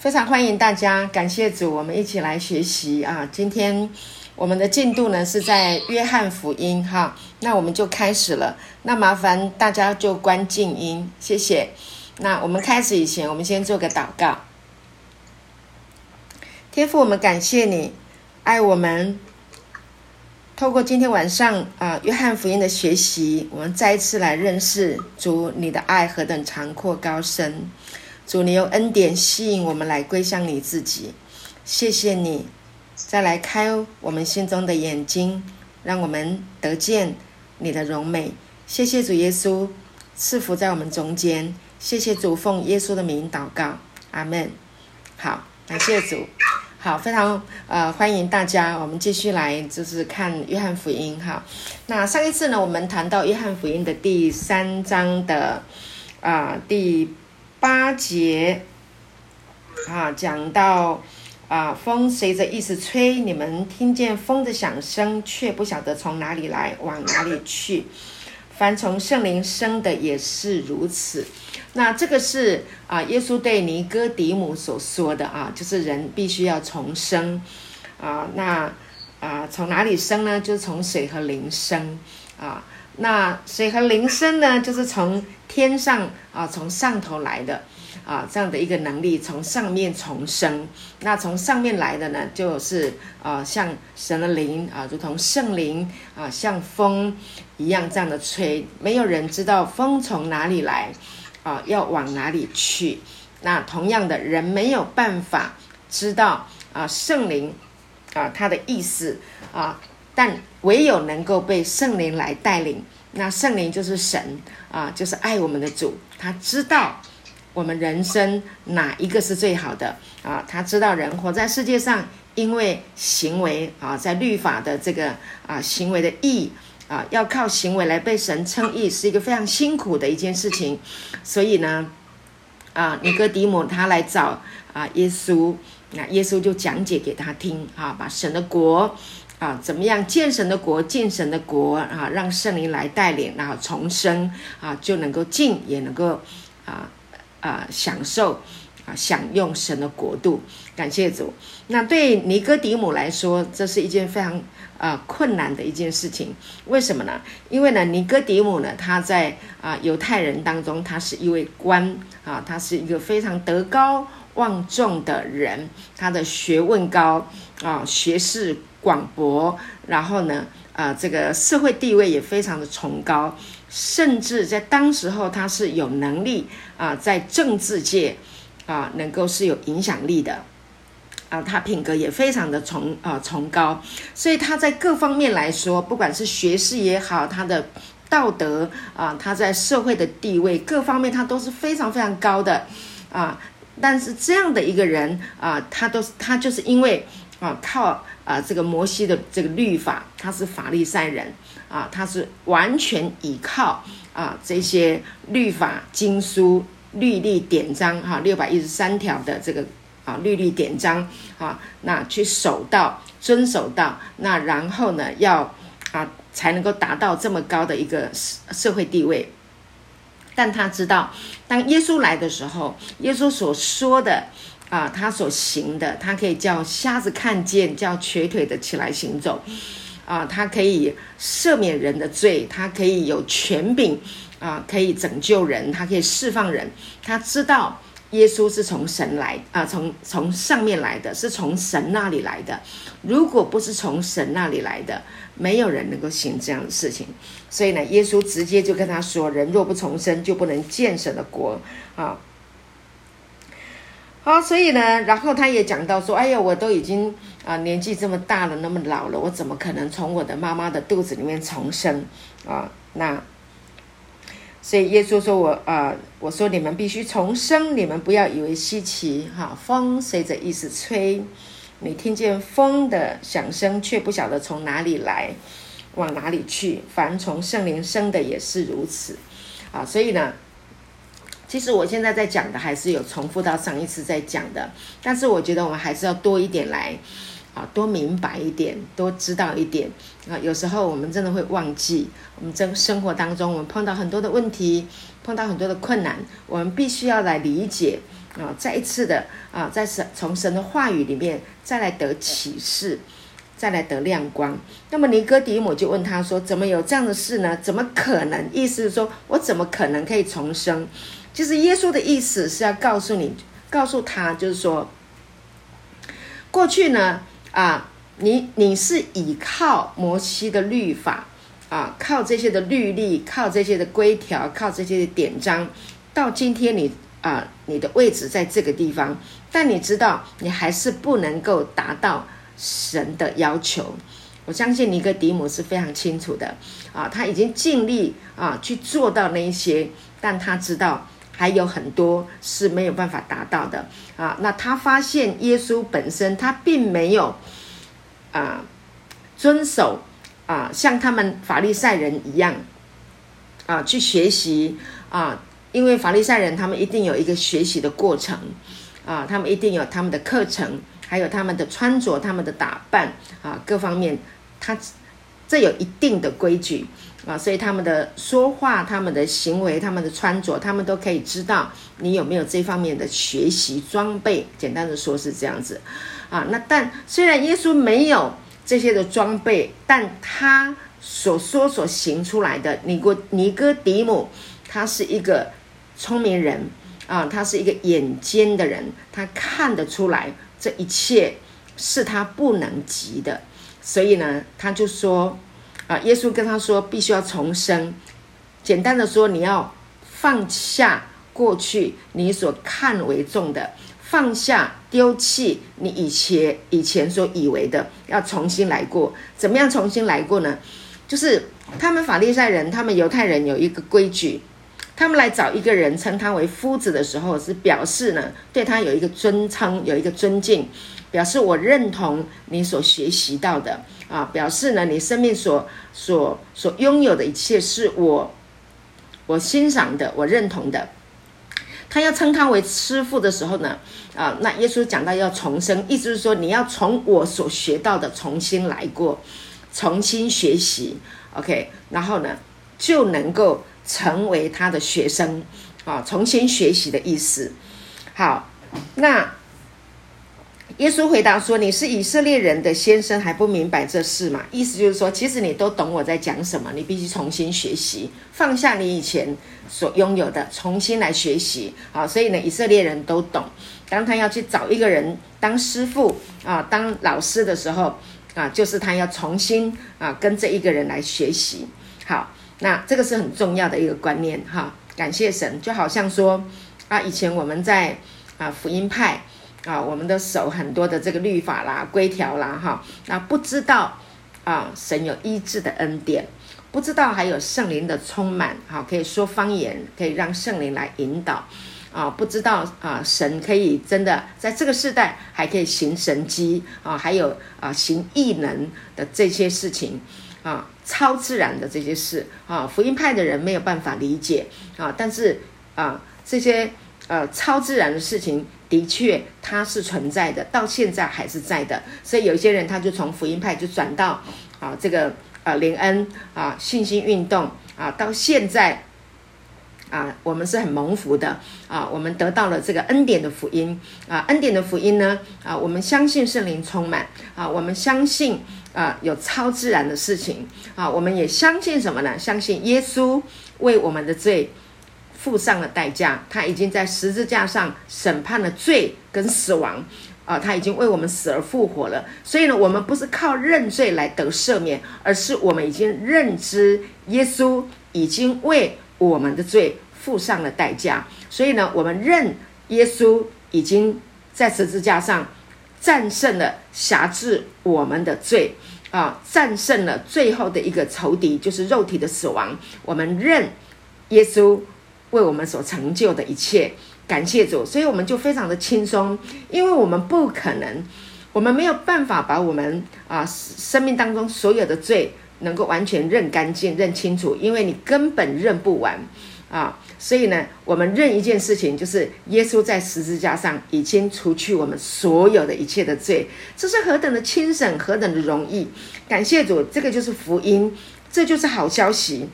非常欢迎大家，感谢主，我们一起来学习啊。今天我们的进度呢是在约翰福音哈，那我们就开始了。那麻烦大家就关静音，谢谢。那我们开始以前，我们先做个祷告。天父，我们感谢你爱我们。透过今天晚上啊，约翰福音的学习，我们再一次来认识主，你的爱何等长阔高深。主，你用恩典吸引我们来归向你自己，谢谢你，再来开我们心中的眼睛，让我们得见你的荣美。谢谢主耶稣赐福在我们中间，谢谢主奉耶稣的名祷告，阿门。好，感谢主。好，非常呃欢迎大家，我们继续来就是看约翰福音哈。那上一次呢，我们谈到约翰福音的第三章的啊第。八节啊，讲到啊，风随着意思吹，你们听见风的响声，却不晓得从哪里来，往哪里去。凡从圣灵生的也是如此。那这个是啊，耶稣对尼哥底母所说的啊，就是人必须要重生啊。那啊，从哪里生呢？就是从水和灵生啊。那水和灵生呢，就是从天上啊，从上头来的啊，这样的一个能力，从上面重生。那从上面来的呢，就是啊，像神的灵啊，如同圣灵啊，像风一样这样的吹。没有人知道风从哪里来啊，要往哪里去。那同样的，人没有办法知道啊，圣灵啊，它的意思啊。但唯有能够被圣灵来带领，那圣灵就是神啊，就是爱我们的主。他知道我们人生哪一个是最好的啊？他知道人活在世界上，因为行为啊，在律法的这个啊行为的义啊，要靠行为来被神称义，是一个非常辛苦的一件事情。所以呢，啊，尼哥底母他来找啊耶稣，那耶稣就讲解给他听啊，把神的国。啊，怎么样见神的国，见神的国啊，让圣灵来带领，然后重生啊，就能够进，也能够啊啊享受啊享用神的国度。感谢主。那对尼哥底母来说，这是一件非常啊困难的一件事情。为什么呢？因为呢，尼哥底母呢，他在啊犹太人当中，他是一位官啊，他是一个非常德高望重的人，他的学问高啊，学识。广博，然后呢，呃，这个社会地位也非常的崇高，甚至在当时候他是有能力啊，在政治界啊，能够是有影响力的，啊，他品格也非常的崇啊崇高，所以他在各方面来说，不管是学识也好，他的道德啊，他在社会的地位各方面，他都是非常非常高的啊。但是这样的一个人啊，他都是他就是因为啊靠。啊，这个摩西的这个律法，他是法利赛人啊，他是完全依靠啊这些律法经书、律例典章哈，六百一十三条的这个啊律例典章啊，那去守到、遵守到，那然后呢，要啊才能够达到这么高的一个社会地位。但他知道，当耶稣来的时候，耶稣所说的。啊，他所行的，他可以叫瞎子看见，叫瘸腿的起来行走，啊，他可以赦免人的罪，他可以有权柄，啊，可以拯救人，他可以释放人。他知道耶稣是从神来，啊，从从上面来的，是从神那里来的。如果不是从神那里来的，没有人能够行这样的事情。所以呢，耶稣直接就跟他说：人若不重生，就不能见神的国。啊。好，所以呢，然后他也讲到说：“哎呀，我都已经啊年纪这么大了，那么老了，我怎么可能从我的妈妈的肚子里面重生啊？”那所以耶稣说：“我啊，我说你们必须重生，你们不要以为稀奇哈。风随着意思吹，你听见风的响声，却不晓得从哪里来，往哪里去。凡从圣灵生的也是如此啊。所以呢。”其实我现在在讲的还是有重复到上一次在讲的，但是我觉得我们还是要多一点来，啊，多明白一点，多知道一点啊。有时候我们真的会忘记，我们在生活当中，我们碰到很多的问题，碰到很多的困难，我们必须要来理解啊，再一次的啊，在神从神的话语里面再来得启示，再来得亮光。那么尼哥底母就问他说：“怎么有这样的事呢？怎么可能？意思是说我怎么可能可以重生？”其实耶稣的意思是要告诉你，告诉他，就是说，过去呢，啊，你你是倚靠摩西的律法。啊，靠这些的律例，靠这些的规条，靠这些的典章，到今天你啊，你的位置在这个地方，但你知道，你还是不能够达到神的要求。我相信尼哥底母是非常清楚的啊，他已经尽力啊去做到那一些，但他知道还有很多是没有办法达到的啊。那他发现耶稣本身他并没有啊遵守。啊，像他们法利赛人一样，啊，去学习啊，因为法利赛人他们一定有一个学习的过程，啊，他们一定有他们的课程，还有他们的穿着、他们的打扮啊，各方面，他这有一定的规矩啊，所以他们的说话、他们的行为、他们的穿着，他们都可以知道你有没有这方面的学习装备。简单的说是这样子，啊，那但虽然耶稣没有。这些的装备，但他所说所行出来的，尼哥尼哥底母，他是一个聪明人啊，他是一个眼尖的人，他看得出来这一切是他不能及的，所以呢，他就说啊，耶稣跟他说，必须要重生。简单的说，你要放下过去你所看为重的。放下、丢弃你以前以前所以为的，要重新来过。怎么样重新来过呢？就是他们法利赛人、他们犹太人有一个规矩，他们来找一个人称他为夫子的时候，是表示呢对他有一个尊称、有一个尊敬，表示我认同你所学习到的啊，表示呢你生命所所所拥有的一切是我我欣赏的、我认同的。他要称他为师傅的时候呢，啊，那耶稣讲到要重生，意思是说你要从我所学到的重新来过，重新学习，OK，然后呢就能够成为他的学生，啊，重新学习的意思。好，那。耶稣回答说：“你是以色列人的先生，还不明白这事吗？”意思就是说，其实你都懂我在讲什么。你必须重新学习，放下你以前所拥有的，重新来学习。好，所以呢，以色列人都懂。当他要去找一个人当师傅啊，当老师的时候啊，就是他要重新啊跟这一个人来学习。好，那这个是很重要的一个观念哈。感谢神，就好像说啊，以前我们在啊福音派。啊，我们的手很多的这个律法啦、规条啦，哈，那不知道啊，神有医治的恩典，不知道还有圣灵的充满，哈，可以说方言，可以让圣灵来引导，啊，不知道啊，神可以真的在这个时代还可以行神迹啊，还有啊行异能的这些事情啊，超自然的这些事啊，福音派的人没有办法理解啊，但是啊，这些呃超自然的事情。的确，它是存在的，到现在还是在的。所以有些人他就从福音派就转到啊这个呃灵恩啊信心运动啊，到现在啊我们是很蒙福的啊，我们得到了这个恩典的福音啊，恩典的福音呢啊，我们相信圣灵充满啊，我们相信啊有超自然的事情啊，我们也相信什么呢？相信耶稣为我们的罪。付上了代价，他已经在十字架上审判了罪跟死亡，啊，他已经为我们死而复活了。所以呢，我们不是靠认罪来得赦免，而是我们已经认知耶稣已经为我们的罪付上了代价。所以呢，我们认耶稣已经在十字架上战胜了辖制我们的罪，啊，战胜了最后的一个仇敌，就是肉体的死亡。我们认耶稣。为我们所成就的一切，感谢主，所以我们就非常的轻松，因为我们不可能，我们没有办法把我们啊生命当中所有的罪能够完全认干净、认清楚，因为你根本认不完啊。所以呢，我们认一件事情，就是耶稣在十字架上已经除去我们所有的一切的罪，这是何等的轻省，何等的容易！感谢主，这个就是福音，这就是好消息。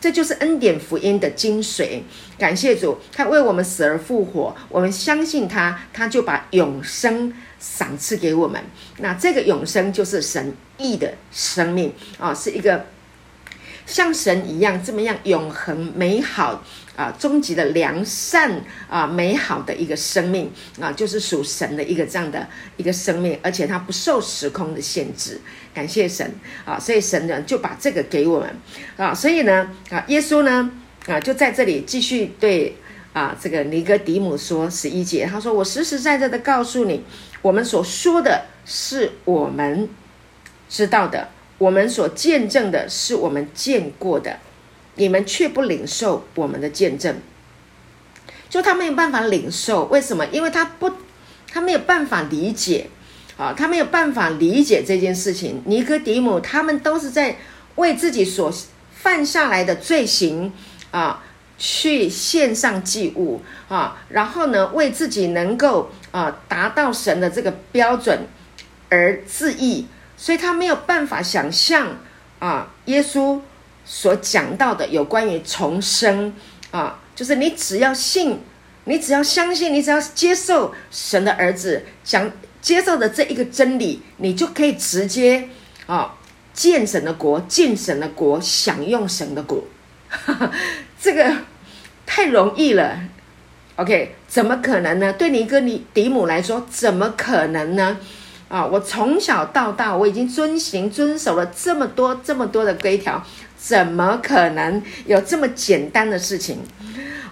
这就是恩典福音的精髓。感谢主，他为我们死而复活，我们相信他，他就把永生赏赐给我们。那这个永生就是神意的生命啊，是一个像神一样这么样永恒美好啊，终极的良善啊，美好的一个生命啊，就是属神的一个这样的一个生命，而且它不受时空的限制。感谢神啊！所以神呢就把这个给我们啊，所以呢啊，耶稣呢啊就在这里继续对啊这个尼哥底母说十一节，他说：“我实实在在的告诉你，我们所说的是我们知道的，我们所见证的是我们见过的，你们却不领受我们的见证。”就他没有办法领受，为什么？因为他不，他没有办法理解。啊，他没有办法理解这件事情。尼哥底母他们都是在为自己所犯下来的罪行啊，去献上祭物啊，然后呢，为自己能够啊达到神的这个标准而自义，所以他没有办法想象啊，耶稣所讲到的有关于重生啊，就是你只要信，你只要相信，你只要接受神的儿子讲。接受的这一个真理，你就可以直接啊见神的国，进神的国，享用神的国，这个太容易了。OK，怎么可能呢？对尼哥尼迪姆来说，怎么可能呢？啊，我从小到大，我已经遵行遵守了这么多这么多的规条，怎么可能有这么简单的事情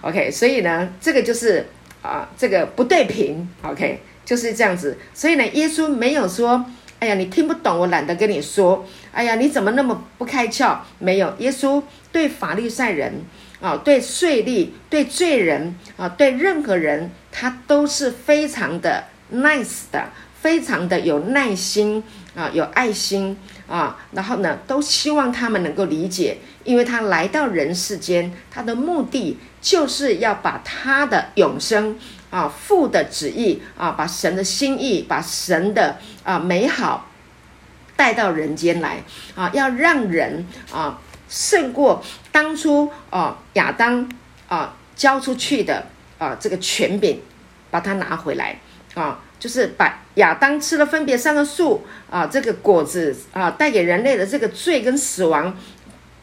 ？OK，所以呢，这个就是啊，这个不对平。OK。就是这样子，所以呢，耶稣没有说：“哎呀，你听不懂，我懒得跟你说。”哎呀，你怎么那么不开窍？没有，耶稣对法利赛人啊，对税吏，对罪人啊，对任何人，他都是非常的 nice 的，非常的有耐心啊，有爱心啊，然后呢，都希望他们能够理解，因为他来到人世间，他的目的就是要把他的永生。啊，父的旨意啊，把神的心意，把神的啊美好带到人间来啊，要让人啊胜过当初啊亚当啊交出去的啊这个权柄，把它拿回来啊，就是把亚当吃了分别三个树啊这个果子啊带给人类的这个罪跟死亡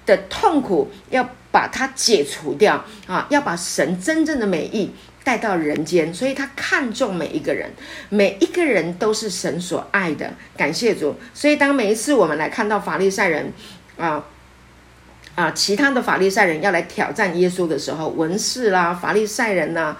的痛苦，要把它解除掉啊，要把神真正的美意。带到人间，所以他看重每一个人，每一个人都是神所爱的。感谢主。所以当每一次我们来看到法利赛人，啊啊，其他的法利赛人要来挑战耶稣的时候，文士啦，法利赛人呐，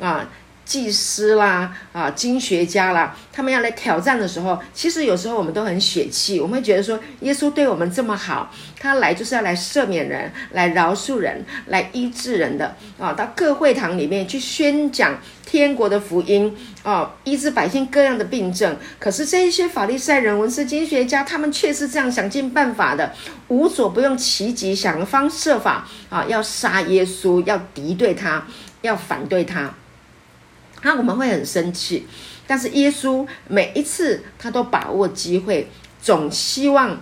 啊。祭司啦，啊，经学家啦，他们要来挑战的时候，其实有时候我们都很血气，我们会觉得说，耶稣对我们这么好，他来就是要来赦免人，来饶恕人，来医治人的啊，到各会堂里面去宣讲天国的福音啊，医治百姓各样的病症。可是这一些法利赛人、文士、经学家，他们却是这样想尽办法的，无所不用其极，想方设法啊，要杀耶稣，要敌对他，要反对他。那我们会很生气，但是耶稣每一次他都把握机会，总希望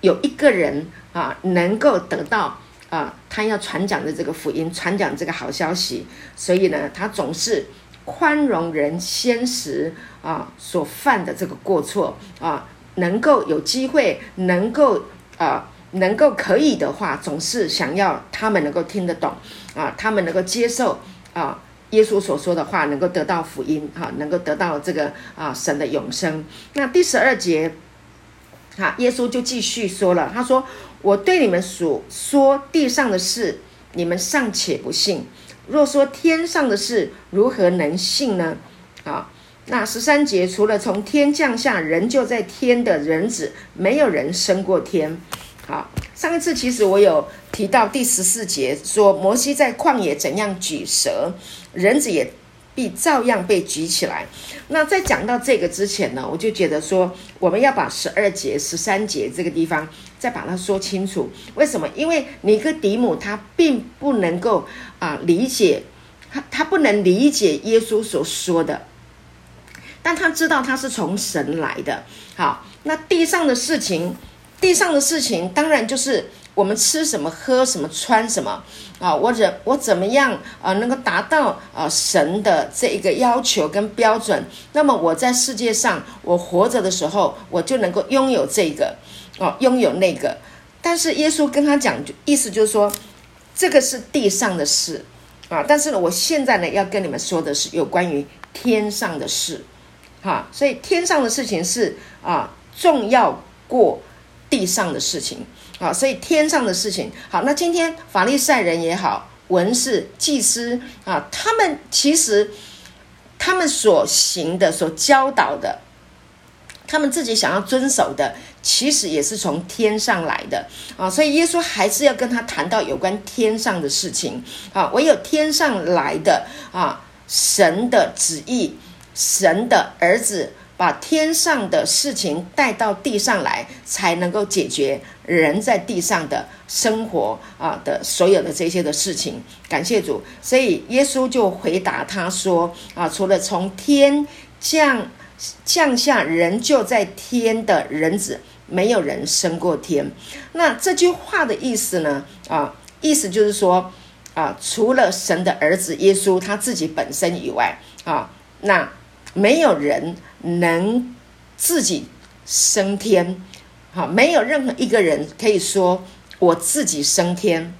有一个人啊能够得到啊他要传讲的这个福音，传讲这个好消息。所以呢，他总是宽容人先时啊所犯的这个过错啊，能够有机会，能够啊能够可以的话，总是想要他们能够听得懂啊，他们能够接受啊。耶稣所说的话能够得到福音，哈，能够得到这个啊神的永生。那第十二节，哈，耶稣就继续说了，他说：“我对你们所说地上的事，你们尚且不信；若说天上的事，如何能信呢？”啊，那十三节，除了从天降下人就在天的人子，没有人升过天。好，上一次其实我有提到第十四节，说摩西在旷野怎样举蛇，人子也必照样被举起来。那在讲到这个之前呢，我就觉得说，我们要把十二节、十三节这个地方再把它说清楚。为什么？因为尼哥底母他并不能够啊理解，他他不能理解耶稣所说的，但他知道他是从神来的。好，那地上的事情。地上的事情，当然就是我们吃什么、喝什么、穿什么啊？我怎我怎么样啊？能够达到啊神的这一个要求跟标准？那么我在世界上，我活着的时候，我就能够拥有这个哦，拥有那个。但是耶稣跟他讲，就意思就是说，这个是地上的事啊。但是呢，我现在呢要跟你们说的是有关于天上的事，哈。所以天上的事情是啊重要过地上的事情啊。所以天上的事情好，那今天法利赛人也好，文士、祭司啊，他们其实他们所行的、所教导的。他们自己想要遵守的，其实也是从天上来的啊，所以耶稣还是要跟他谈到有关天上的事情啊。唯有天上来的啊，神的旨意，神的儿子把天上的事情带到地上来，才能够解决人在地上的生活啊的所有的这些的事情。感谢主，所以耶稣就回答他说啊，除了从天降。降下人就在天的人子，没有人升过天。那这句话的意思呢？啊，意思就是说，啊，除了神的儿子耶稣他自己本身以外，啊，那没有人能自己升天。好，没有任何一个人可以说我自己升天。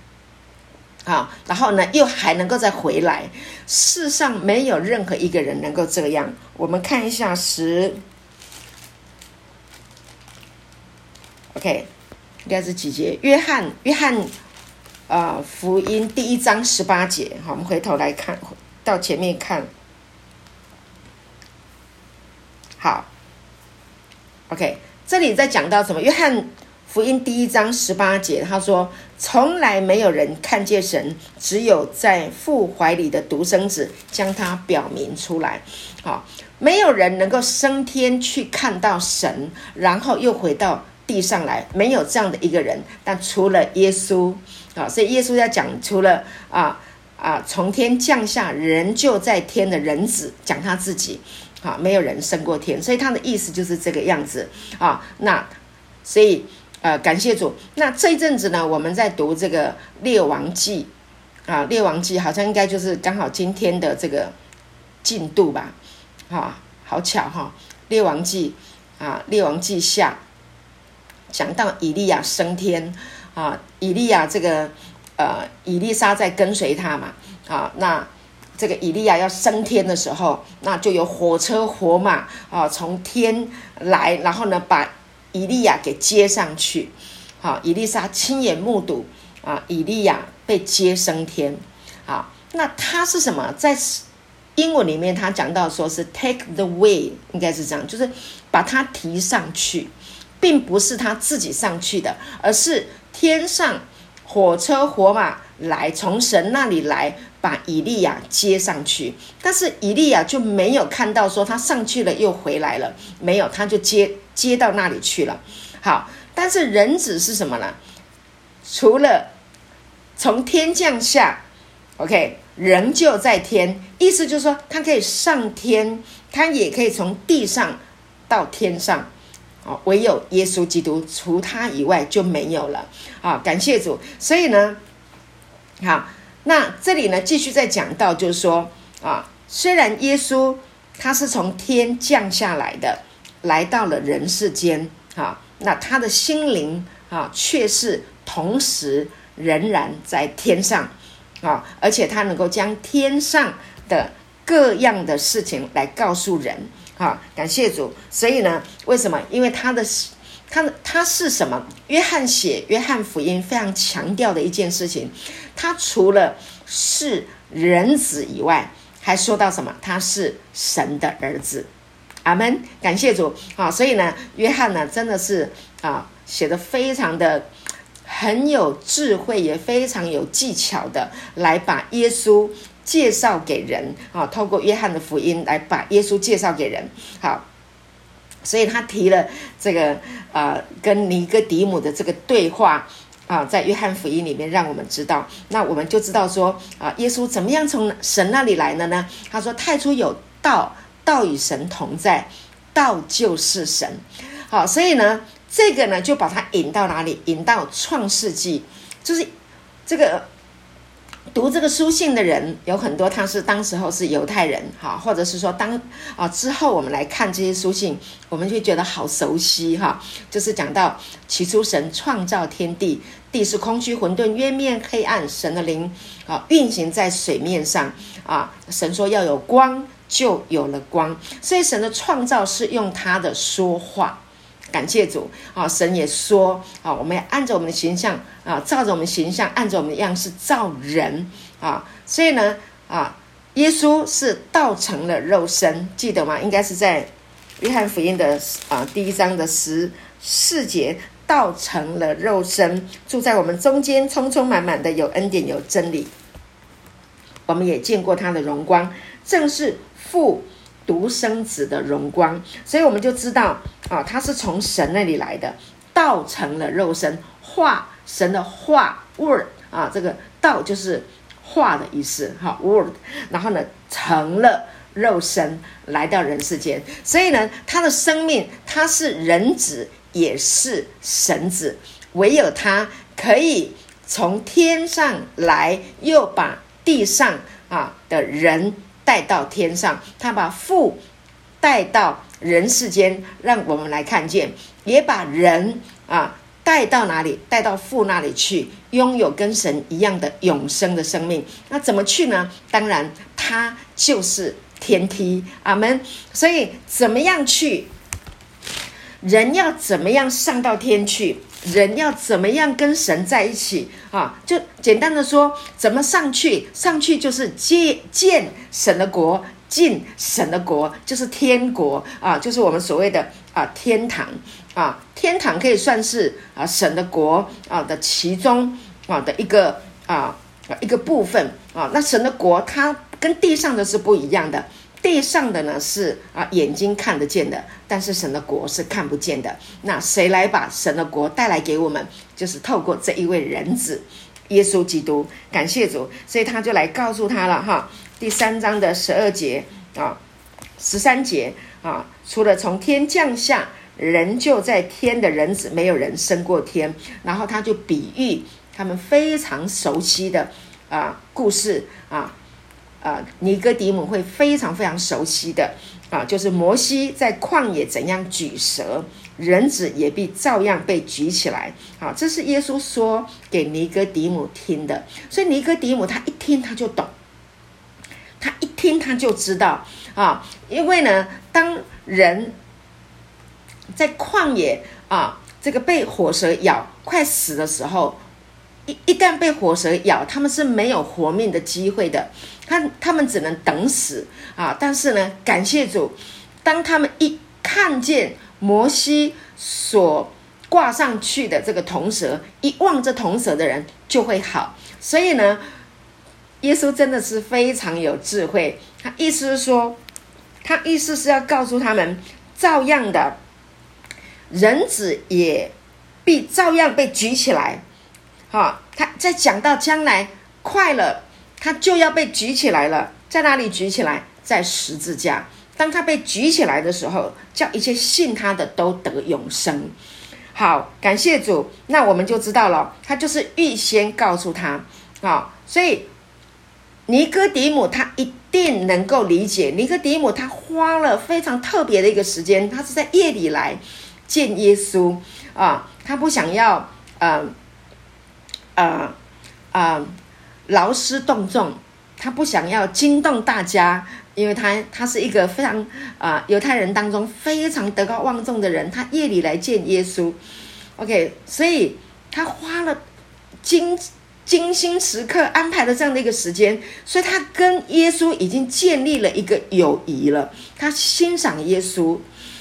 啊，然后呢，又还能够再回来。世上没有任何一个人能够这样。我们看一下十，OK，应该是几节？约翰，约翰，呃，福音第一章十八节。好，我们回头来看到前面看。好，OK，这里在讲到什么？约翰。福音第一章十八节，他说：“从来没有人看见神，只有在父怀里的独生子将他表明出来。好，没有人能够升天去看到神，然后又回到地上来，没有这样的一个人。但除了耶稣啊，所以耶稣要讲，除了啊啊从天降下人就在天的人子，讲他自己，好，没有人升过天。所以他的意思就是这个样子啊。那所以。呃，感谢主。那这一阵子呢，我们在读这个《列王记》啊，《列王记》好像应该就是刚好今天的这个进度吧？啊，好巧哈，《列王记》啊，《列王记下》讲到以利亚升天啊，以利亚这个呃，以利沙在跟随他嘛啊，那这个以利亚要升天的时候，那就有火车火马啊从天来，然后呢把。以利亚给接上去，好，以利沙亲眼目睹啊，以利亚被接升天，好，那他是什么？在英文里面，他讲到说是 take the way，应该是这样，就是把他提上去，并不是他自己上去的，而是天上火车火马来从神那里来把以利亚接上去，但是以利亚就没有看到说他上去了又回来了，没有，他就接。接到那里去了，好，但是人子是什么呢？除了从天降下，OK，人就在天，意思就是说，他可以上天，他也可以从地上到天上，哦，唯有耶稣基督，除他以外就没有了，啊，感谢主。所以呢，好，那这里呢，继续再讲到，就是说，啊，虽然耶稣他是从天降下来的。来到了人世间，啊，那他的心灵啊，却是同时仍然在天上，啊，而且他能够将天上的各样的事情来告诉人，啊，感谢主。所以呢，为什么？因为他的，他他是什么？约翰写约翰福音非常强调的一件事情，他除了是人子以外，还说到什么？他是神的儿子。阿门，感谢主啊！所以呢，约翰呢，真的是啊，写的非常的很有智慧，也非常有技巧的，来把耶稣介绍给人啊。透过约翰的福音来把耶稣介绍给人。好，所以他提了这个呃，跟尼哥底母的这个对话啊，在约翰福音里面，让我们知道，那我们就知道说啊，耶稣怎么样从神那里来的呢？他说：“太初有道。”道与神同在，道就是神。好，所以呢，这个呢，就把他引到哪里？引到创世纪，就是这个。读这个书信的人有很多，他是当时候是犹太人，哈，或者是说当啊之后我们来看这些书信，我们就觉得好熟悉哈。就是讲到起初神创造天地，地是空虚混沌，渊面黑暗，神的灵啊运行在水面上啊。神说要有光，就有了光。所以神的创造是用他的说话。感谢主啊！神也说啊，我们要按着我们的形象啊，照着我们形象，按照我们的样式造人啊。所以呢啊，耶稣是道成了肉身，记得吗？应该是在约翰福音的啊第一章的十四节，道成了肉身，住在我们中间，充充满满的有恩典有真理。我们也见过他的荣光，正是父。独生子的荣光，所以我们就知道啊，他是从神那里来的，道成了肉身，化神的化 word 啊，这个道就是化的意思，哈 word，然后呢成了肉身来到人世间，所以呢，他的生命他是人子也是神子，唯有他可以从天上来，又把地上啊的人。带到天上，他把父带到人世间，让我们来看见，也把人啊带到哪里？带到父那里去，拥有跟神一样的永生的生命。那怎么去呢？当然，他就是天梯。阿门。所以，怎么样去？人要怎么样上到天去？人要怎么样跟神在一起啊？就简单的说，怎么上去？上去就是见见神的国，进神的国就是天国啊，就是我们所谓的啊天堂啊。天堂可以算是啊神的国啊的其中啊的一个啊一个部分啊。那神的国它跟地上的是不一样的。地上的呢是啊眼睛看得见的，但是神的国是看不见的。那谁来把神的国带来给我们？就是透过这一位人子耶稣基督。感谢主，所以他就来告诉他了哈。第三章的十二节啊，十三节啊，除了从天降下，人就在天的人子，没有人升过天。然后他就比喻他们非常熟悉的啊故事啊。啊，尼哥底母会非常非常熟悉的啊，就是摩西在旷野怎样举蛇，人子也必照样被举起来。啊，这是耶稣说给尼哥底母听的，所以尼哥底母他一听他就懂，他一听他就知道啊，因为呢，当人在旷野啊，这个被火蛇咬快死的时候。一一旦被火蛇咬，他们是没有活命的机会的，他他们只能等死啊！但是呢，感谢主，当他们一看见摩西所挂上去的这个铜蛇，一望这铜蛇的人就会好。所以呢，耶稣真的是非常有智慧。他意思是说，他意思是要告诉他们，照样的人子也必照样被举起来。好，他在讲到将来快了，他就要被举起来了。在哪里举起来？在十字架。当他被举起来的时候，叫一切信他的都得永生。好，感谢主。那我们就知道了，他就是预先告诉他。好，所以尼哥底母他一定能够理解。尼哥底母他花了非常特别的一个时间，他是在夜里来见耶稣啊，他不想要嗯。啊啊，劳师动众，他不想要惊动大家，因为他他是一个非常啊犹太人当中非常德高望重的人，他夜里来见耶稣，OK，所以他花了精精心时刻安排了这样的一个时间，所以他跟耶稣已经建立了一个友谊了，他欣赏耶稣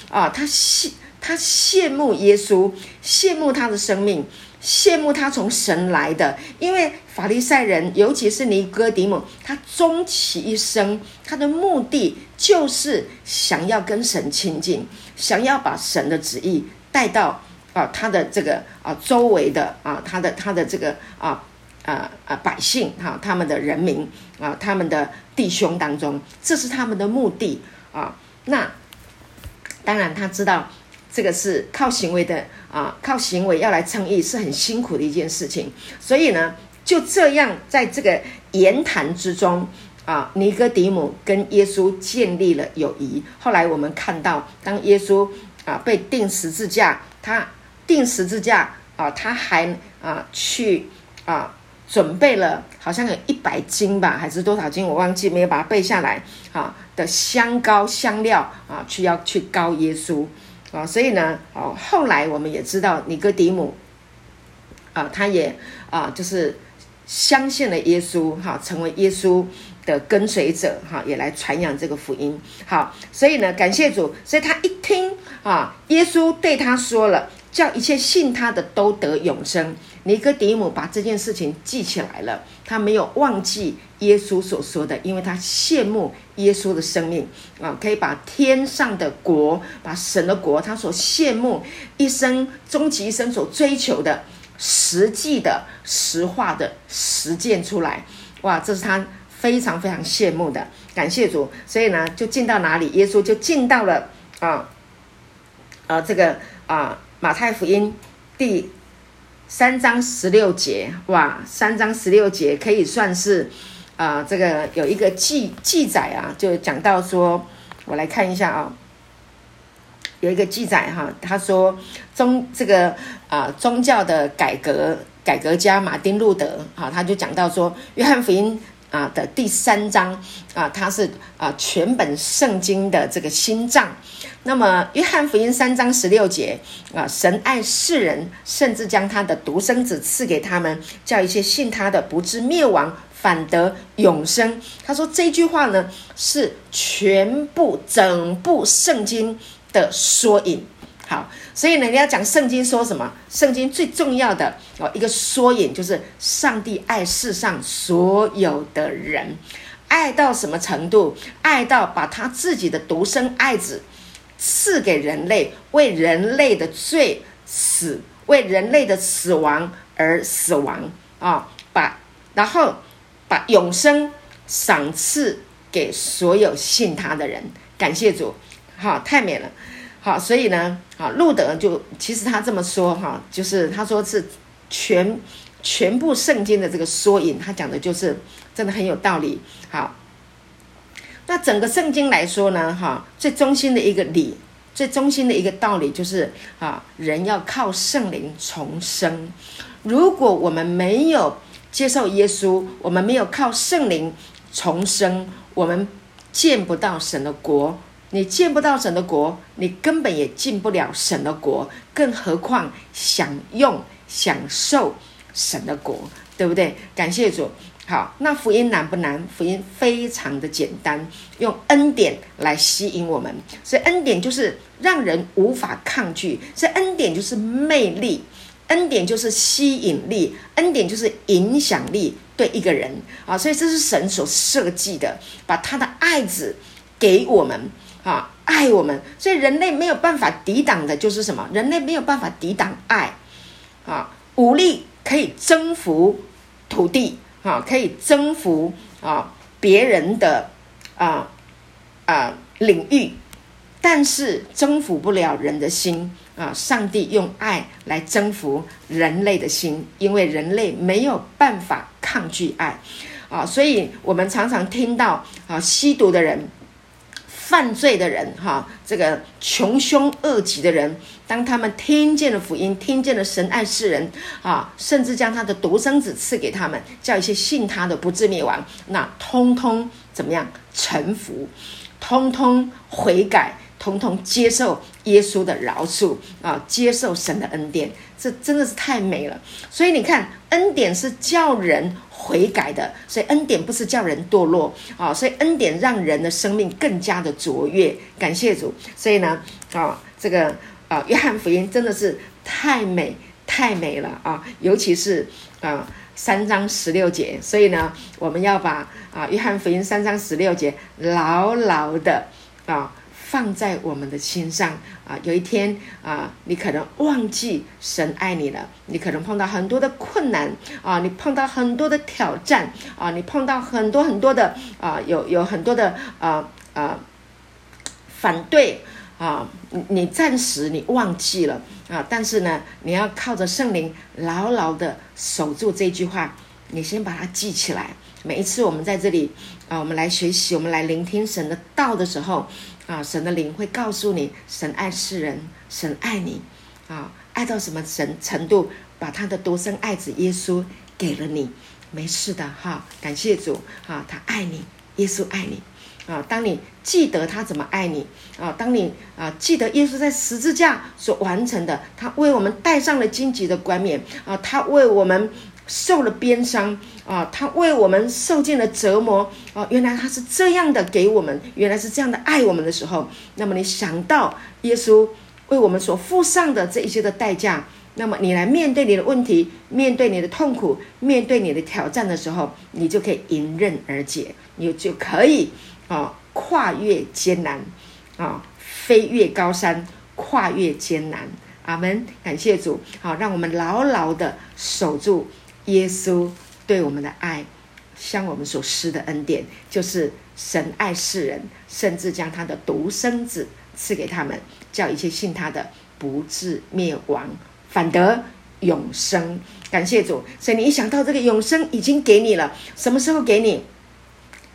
啊，他羡他羡慕耶稣，羡慕他的生命。羡慕他从神来的，因为法利赛人，尤其是尼哥底母，他终其一生，他的目的就是想要跟神亲近，想要把神的旨意带到啊他的这个啊周围的啊他的他的这个啊啊啊百姓哈他们的人民啊他们的弟兄当中，这是他们的目的啊。那当然他知道这个是靠行为的啊，靠行为要来称义是很辛苦的一件事情。所以呢，就这样在这个言谈之中啊，尼哥底母跟耶稣建立了友谊。后来我们看到，当耶稣啊被钉十字架，他钉十字架啊，他还啊去啊。准备了好像有一百斤吧，还是多少斤？我忘记没有把它背下来。啊的香膏香料啊，去要去膏耶稣啊，所以呢，哦，后来我们也知道尼哥底母啊，他也啊，就是相信了耶稣哈，成为耶稣的跟随者哈，也来传扬这个福音。好，所以呢，感谢主，所以他一听啊，耶稣对他说了。叫一切信他的都得永生。尼哥底母把这件事情记起来了，他没有忘记耶稣所说的，因为他羡慕耶稣的生命啊，可以把天上的国，把神的国，他所羡慕一生终极一生所追求的，实际的实化的实践出来。哇，这是他非常非常羡慕的。感谢主，所以呢，就进到哪里，耶稣就进到了啊啊这个啊。马太福音第三章十六节，哇，三章十六节可以算是啊，这个有一个记记载啊，就讲到说，我来看一下啊，有一个记载哈，他说宗这个啊宗教的改革改革家马丁路德啊，他就讲到说，约翰福音啊的第三章啊，它是啊全本圣经的这个心脏。那么，约翰福音三章十六节啊，神爱世人，甚至将他的独生子赐给他们，叫一些信他的不至灭亡，反得永生。他说这句话呢，是全部整部圣经的缩影。好，所以呢，你要讲圣经说什么？圣经最重要的哦，一个缩影就是上帝爱世上所有的人，爱到什么程度？爱到把他自己的独生爱子。赐给人类，为人类的罪死，为人类的死亡而死亡啊！把然后把永生赏赐给所有信他的人。感谢主，好，太美了，好，所以呢，好，路德就其实他这么说哈，就是他说是全全部圣经的这个缩影，他讲的就是真的很有道理，好。那整个圣经来说呢，哈，最中心的一个理，最中心的一个道理就是啊，人要靠圣灵重生。如果我们没有接受耶稣，我们没有靠圣灵重生，我们见不到神的国。你见不到神的国，你根本也进不了神的国，更何况享用、享受神的国，对不对？感谢主。好，那福音难不难？福音非常的简单，用恩典来吸引我们，所以恩典就是让人无法抗拒，所以恩典就是魅力，恩典就是吸引力，恩典就是影响力对一个人啊，所以这是神所设计的，把他的爱子给我们啊，爱我们，所以人类没有办法抵挡的就是什么？人类没有办法抵挡爱啊，武力可以征服土地。啊，可以征服啊别人的啊啊领域，但是征服不了人的心啊。上帝用爱来征服人类的心，因为人类没有办法抗拒爱啊。所以我们常常听到啊，吸毒的人。犯罪的人，哈，这个穷凶恶极的人，当他们听见了福音，听见了神爱世人，啊，甚至将他的独生子赐给他们，叫一些信他的不至灭亡，那通通怎么样臣服，通通悔改，通通接受耶稣的饶恕啊，接受神的恩典，这真的是太美了。所以你看，恩典是叫人。悔改的，所以恩典不是叫人堕落啊，所以恩典让人的生命更加的卓越。感谢主，所以呢，啊，这个啊，约翰福音真的是太美太美了啊，尤其是啊三章十六节，所以呢，我们要把啊约翰福音三章十六节牢牢的啊。放在我们的心上啊！有一天啊，你可能忘记神爱你了，你可能碰到很多的困难啊，你碰到很多的挑战啊，你碰到很多很多的啊，有有很多的啊啊反对啊，你你暂时你忘记了啊，但是呢，你要靠着圣灵牢牢的守住这句话，你先把它记起来。每一次我们在这里啊，我们来学习，我们来聆听神的道的时候啊，神的灵会告诉你，神爱世人，神爱你啊，爱到什么神程度，把他的独生爱子耶稣给了你，没事的哈，感谢主啊，他爱你，耶稣爱你啊。当你记得他怎么爱你啊，当你啊记得耶稣在十字架所完成的，他为我们戴上了荆棘的冠冕啊，他为我们。受了鞭伤啊，他为我们受尽了折磨啊，原来他是这样的给我们，原来是这样的爱我们的时候，那么你想到耶稣为我们所付上的这一些的代价，那么你来面对你的问题，面对你的痛苦，面对你的挑战的时候，你就可以迎刃而解，你就可以啊跨越艰难啊飞越高山，跨越艰难。阿门，感谢主，好，让我们牢牢的守住。耶稣对我们的爱，向我们所施的恩典，就是神爱世人，甚至将他的独生子赐给他们，叫一切信他的不至灭亡，反得永生。感谢主！所以你一想到这个永生已经给你了，什么时候给你？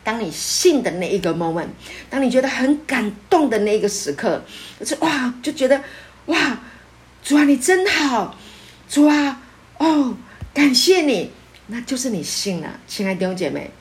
当你信的那一个 moment，当你觉得很感动的那一个时刻，就哇，就觉得哇，主啊，你真好，主啊，哦。感谢你，那就是你信了，亲爱的弟兄姐妹。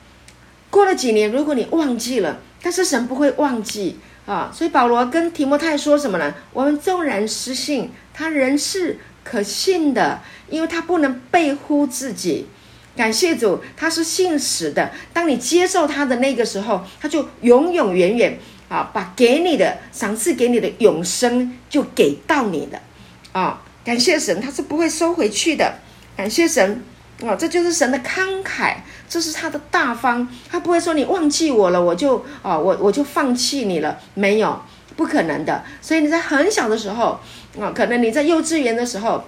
过了几年，如果你忘记了，但是神不会忘记啊。所以保罗跟提摩太说什么呢？我们纵然失信，他仍是可信的，因为他不能背乎自己。感谢主，他是信实的。当你接受他的那个时候，他就永永远远啊，把给你的赏赐给你的永生就给到你的啊。感谢神，他是不会收回去的。感谢神啊，这就是神的慷慨，这是他的大方，他不会说你忘记我了，我就啊，我我就放弃你了，没有，不可能的。所以你在很小的时候啊，可能你在幼稚园的时候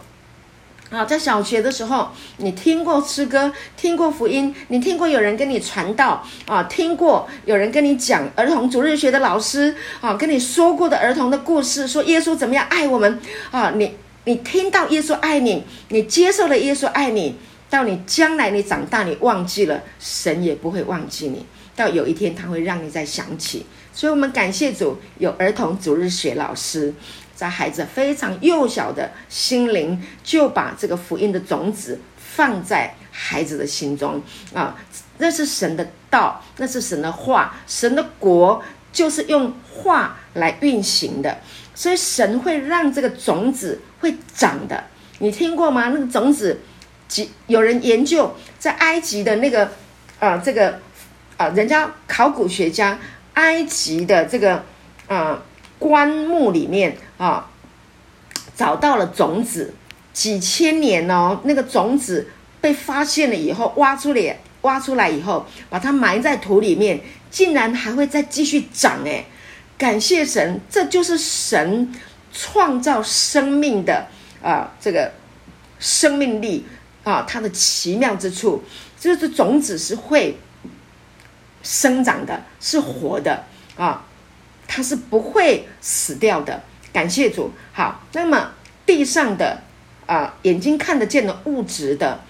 啊，在小学的时候，你听过诗歌，听过福音，你听过有人跟你传道啊，听过有人跟你讲儿童主日学的老师啊，跟你说过的儿童的故事，说耶稣怎么样爱我们啊，你。你听到耶稣爱你，你接受了耶稣爱你，到你将来你长大，你忘记了，神也不会忘记你。到有一天他会让你再想起。所以，我们感谢主，有儿童主日学老师，在孩子非常幼小的心灵，就把这个福音的种子放在孩子的心中啊。那是神的道，那是神的话，神的国就是用话来运行的。所以神会让这个种子会长的，你听过吗？那个种子，几有人研究，在埃及的那个，啊，这个，啊，人家考古学家，埃及的这个，啊，棺木里面啊，找到了种子，几千年哦，那个种子被发现了以后，挖出来，挖出来以后，把它埋在土里面，竟然还会再继续长，诶。感谢神，这就是神创造生命的啊，这个生命力啊，它的奇妙之处，就是种子是会生长的，是活的啊，它是不会死掉的。感谢主。好，那么地上的啊，眼睛看得见的物质的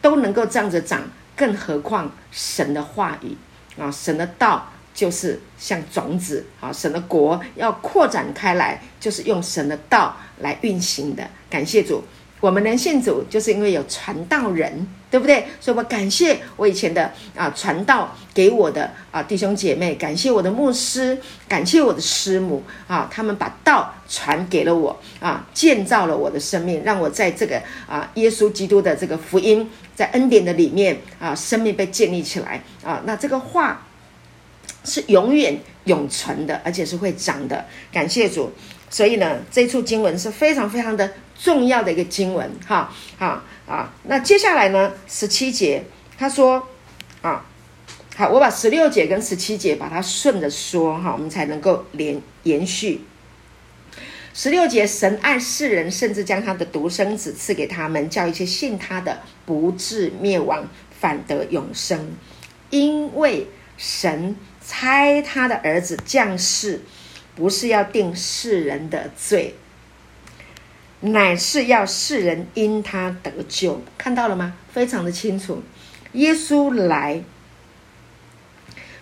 都能够这样子长，更何况神的话语啊，神的道。就是像种子啊，神的国要扩展开来，就是用神的道来运行的。感谢主，我们能信主，就是因为有传道人，对不对？所以我感谢我以前的啊传道给我的啊弟兄姐妹，感谢我的牧师，感谢我的师母啊，他们把道传给了我啊，建造了我的生命，让我在这个啊耶稣基督的这个福音在恩典的里面啊，生命被建立起来啊。那这个话。是永远永存的，而且是会长的。感谢主，所以呢，这处经文是非常非常的重要的一个经文，哈，好啊。那接下来呢，十七节他说啊，好，我把十六节跟十七节把它顺着说，哈，我们才能够连延续。十六节，神爱世人，甚至将他的独生子赐给他们，叫一切信他的不至灭亡，反得永生，因为神。猜他的儿子降世，不是要定世人的罪，乃是要世人因他得救。看到了吗？非常的清楚。耶稣来，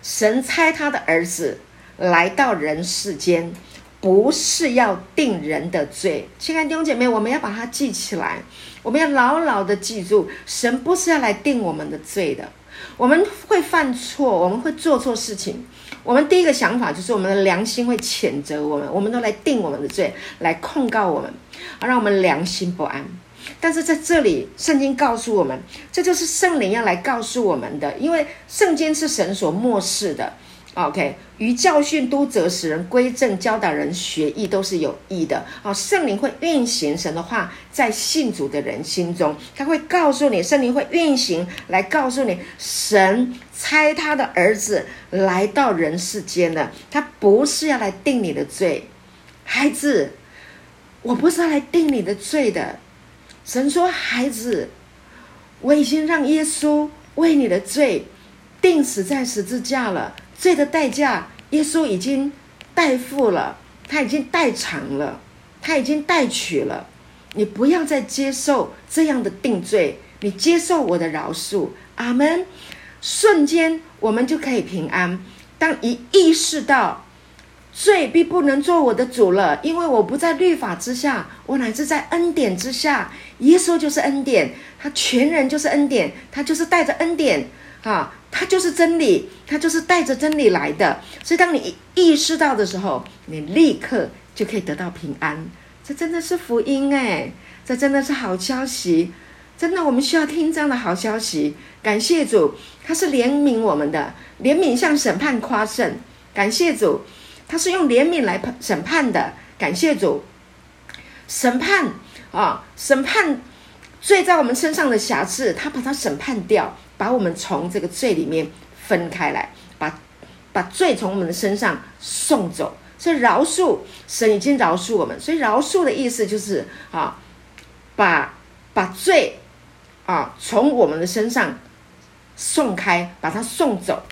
神差他的儿子来到人世间，不是要定人的罪。亲爱的弟兄姐妹，我们要把它记起来，我们要牢牢的记住，神不是要来定我们的罪的。我们会犯错，我们会做错事情。我们第一个想法就是我们的良心会谴责我们，我们都来定我们的罪，来控告我们，而让我们良心不安。但是在这里，圣经告诉我们，这就是圣灵要来告诉我们的，因为圣经是神所漠视的。OK，于教训、督责、使人归正、教导人学艺，都是有益的。好，圣灵会运行神的话在信主的人心中，他会告诉你，圣灵会运行来告诉你，神差他的儿子来到人世间的，他不是要来定你的罪，孩子，我不是要来定你的罪的。神说，孩子，我已经让耶稣为你的罪定死在十字架了。罪的代价，耶稣已经代付了，他已经代偿了，他已经代取了。你不要再接受这样的定罪，你接受我的饶恕，阿门。瞬间，我们就可以平安。当一意识到罪必不能做我的主了，因为我不在律法之下，我乃至在恩典之下。耶稣就是恩典，他全人就是恩典，他就是带着恩典啊。它就是真理，它就是带着真理来的。所以，当你意识到的时候，你立刻就可以得到平安。这真的是福音哎！这真的是好消息！真的，我们需要听这样的好消息。感谢主，他是怜悯我们的，怜悯向审判夸胜。感谢主，他是用怜悯来审判的。感谢主，审判啊，审判罪在我们身上的瑕疵，他把它审判掉。把我们从这个罪里面分开来，把把罪从我们的身上送走，所以饶恕神已经饶恕我们，所以饶恕的意思就是啊，把把罪啊从我们的身上送开，把它送走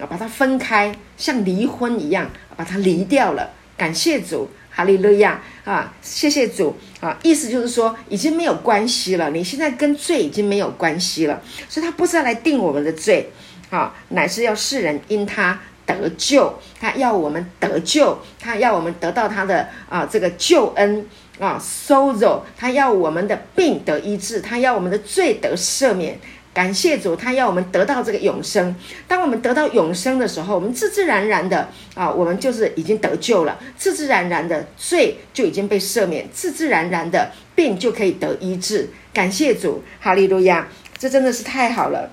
啊，把它分开，像离婚一样，把它离掉了。感谢主。哈利路亚啊！谢谢主啊！意思就是说，已经没有关系了。你现在跟罪已经没有关系了，所以他不是要来定我们的罪啊，乃是要世人因他得救，他要我们得救，他要我们得到他的啊这个救恩啊，sozo，他要我们的病得医治，他要我们的罪得赦免。感谢主，他要我们得到这个永生。当我们得到永生的时候，我们自自然然的啊，我们就是已经得救了，自自然然的罪就已经被赦免，自自然然的病就可以得医治。感谢主，哈利路亚！这真的是太好了，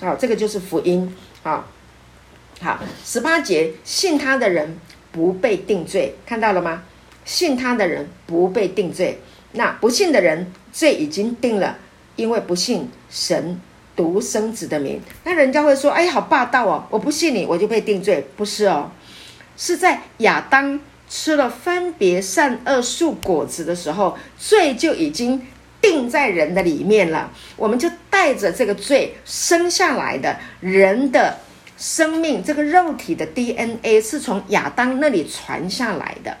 好，这个就是福音，好，好，十八节，信他的人不被定罪，看到了吗？信他的人不被定罪，那不信的人罪已经定了，因为不信神。独生子的名，那人家会说：“哎，好霸道哦！我不信你，我就被定罪。”不是哦，是在亚当吃了分别善恶树果子的时候，罪就已经定在人的里面了。我们就带着这个罪生下来的人的生命，这个肉体的 DNA 是从亚当那里传下来的，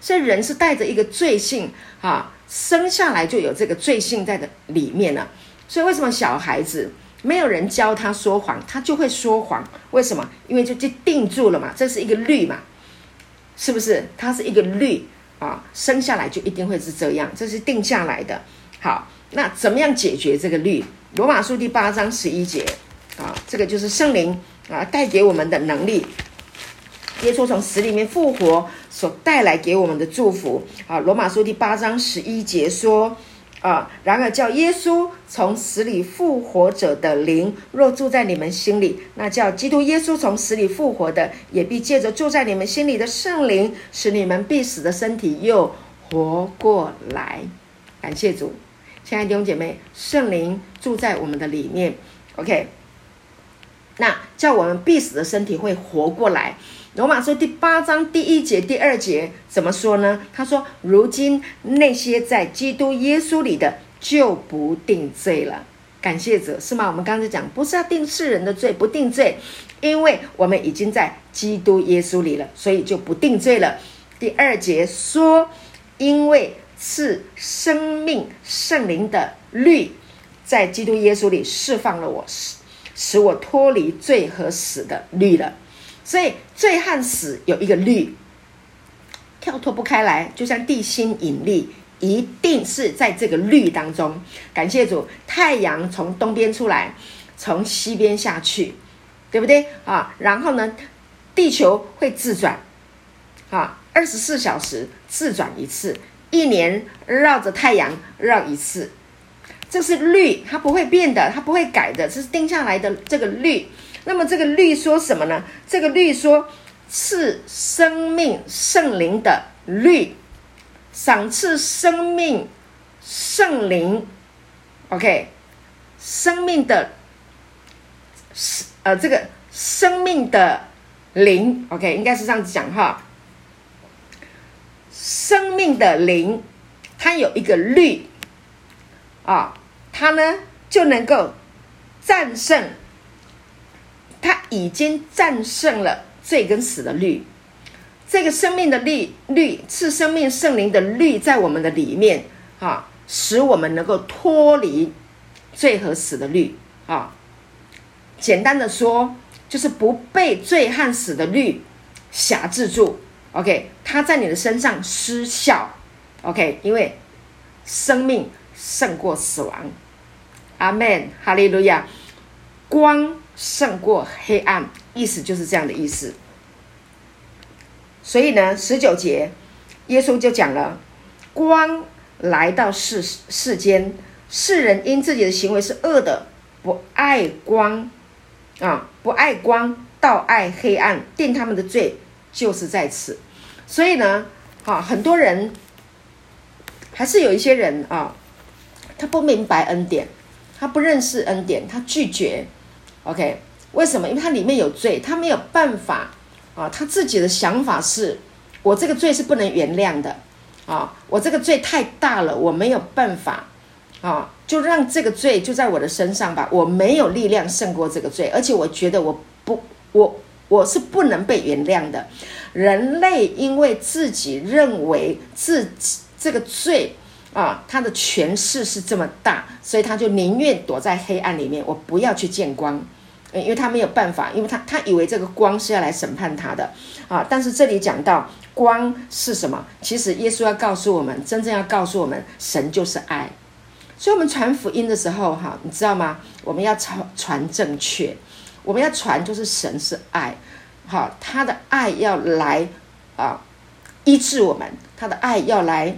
所以人是带着一个罪性啊，生下来就有这个罪性在的里面了。所以为什么小孩子没有人教他说谎，他就会说谎？为什么？因为就就定住了嘛，这是一个律嘛，是不是？它是一个律啊，生下来就一定会是这样，这是定下来的。好，那怎么样解决这个律？罗马书第八章十一节啊，这个就是圣灵啊带给我们的能力，耶稣从死里面复活所带来给我们的祝福啊。罗马书第八章十一节说。啊！然而叫耶稣从死里复活者的灵，若住在你们心里，那叫基督耶稣从死里复活的，也必借着住在你们心里的圣灵，使你们必死的身体又活过来。感谢主，亲爱的弟兄姐妹，圣灵住在我们的里面。OK，那叫我们必死的身体会活过来。罗马书第八章第一节、第二节怎么说呢？他说：“如今那些在基督耶稣里的，就不定罪了。”感谢主，是吗？我们刚才讲，不是要定世人的罪，不定罪，因为我们已经在基督耶稣里了，所以就不定罪了。第二节说，因为是生命圣灵的律，在基督耶稣里释放了我，使使我脱离罪和死的律了。所以罪和死有一个律，跳脱不开来，就像地心引力。一定是在这个律当中，感谢主，太阳从东边出来，从西边下去，对不对啊？然后呢，地球会自转，啊，二十四小时自转一次，一年绕着太阳绕一次，这是律，它不会变的，它不会改的，这是定下来的这个律。那么这个律说什么呢？这个律说是生命圣灵的律。赏赐生命圣灵，OK，生命的呃，这个生命的灵，OK，应该是这样子讲哈。生命的灵，它有一个律啊，它呢就能够战胜，它已经战胜了罪跟死的律。这个生命的律律是生命圣灵的律，在我们的里面啊，使我们能够脱离罪和死的律啊。简单的说，就是不被罪和死的律辖制住。OK，它在你的身上失效。OK，因为生命胜过死亡。阿门，哈利路亚。光胜过黑暗，意思就是这样的意思。所以呢，十九节，耶稣就讲了，光来到世世间，世人因自己的行为是恶的，不爱光，啊，不爱光，倒爱黑暗，定他们的罪就是在此。所以呢，啊，很多人还是有一些人啊，他不明白恩典，他不认识恩典，他拒绝。OK，为什么？因为他里面有罪，他没有办法。啊，他自己的想法是，我这个罪是不能原谅的，啊，我这个罪太大了，我没有办法，啊，就让这个罪就在我的身上吧，我没有力量胜过这个罪，而且我觉得我不，我我是不能被原谅的。人类因为自己认为自己这个罪啊，他的权势是这么大，所以他就宁愿躲在黑暗里面，我不要去见光。因为他没有办法，因为他他以为这个光是要来审判他的啊。但是这里讲到光是什么？其实耶稣要告诉我们，真正要告诉我们，神就是爱。所以，我们传福音的时候，哈，你知道吗？我们要传传正确，我们要传就是神是爱，好，他的爱要来啊医治我们，他的爱要来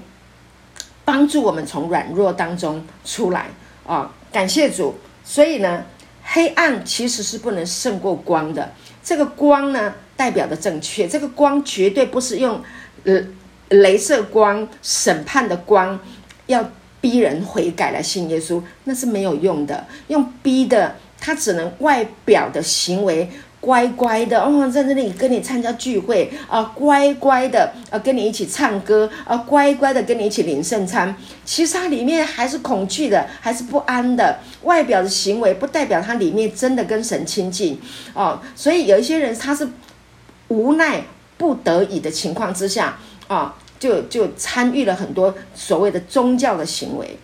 帮助我们从软弱当中出来啊。感谢主。所以呢。黑暗其实是不能胜过光的。这个光呢，代表的正确。这个光绝对不是用呃，镭射光审判的光，要逼人悔改来信耶稣，那是没有用的。用逼的，他只能外表的行为。乖乖的哦，在这里跟你参加聚会啊，乖乖的啊，跟你一起唱歌啊，乖乖的跟你一起领圣餐。其实他里面还是恐惧的，还是不安的。外表的行为不代表他里面真的跟神亲近哦。所以有一些人他是无奈不得已的情况之下啊，就就参与了很多所谓的宗教的行为。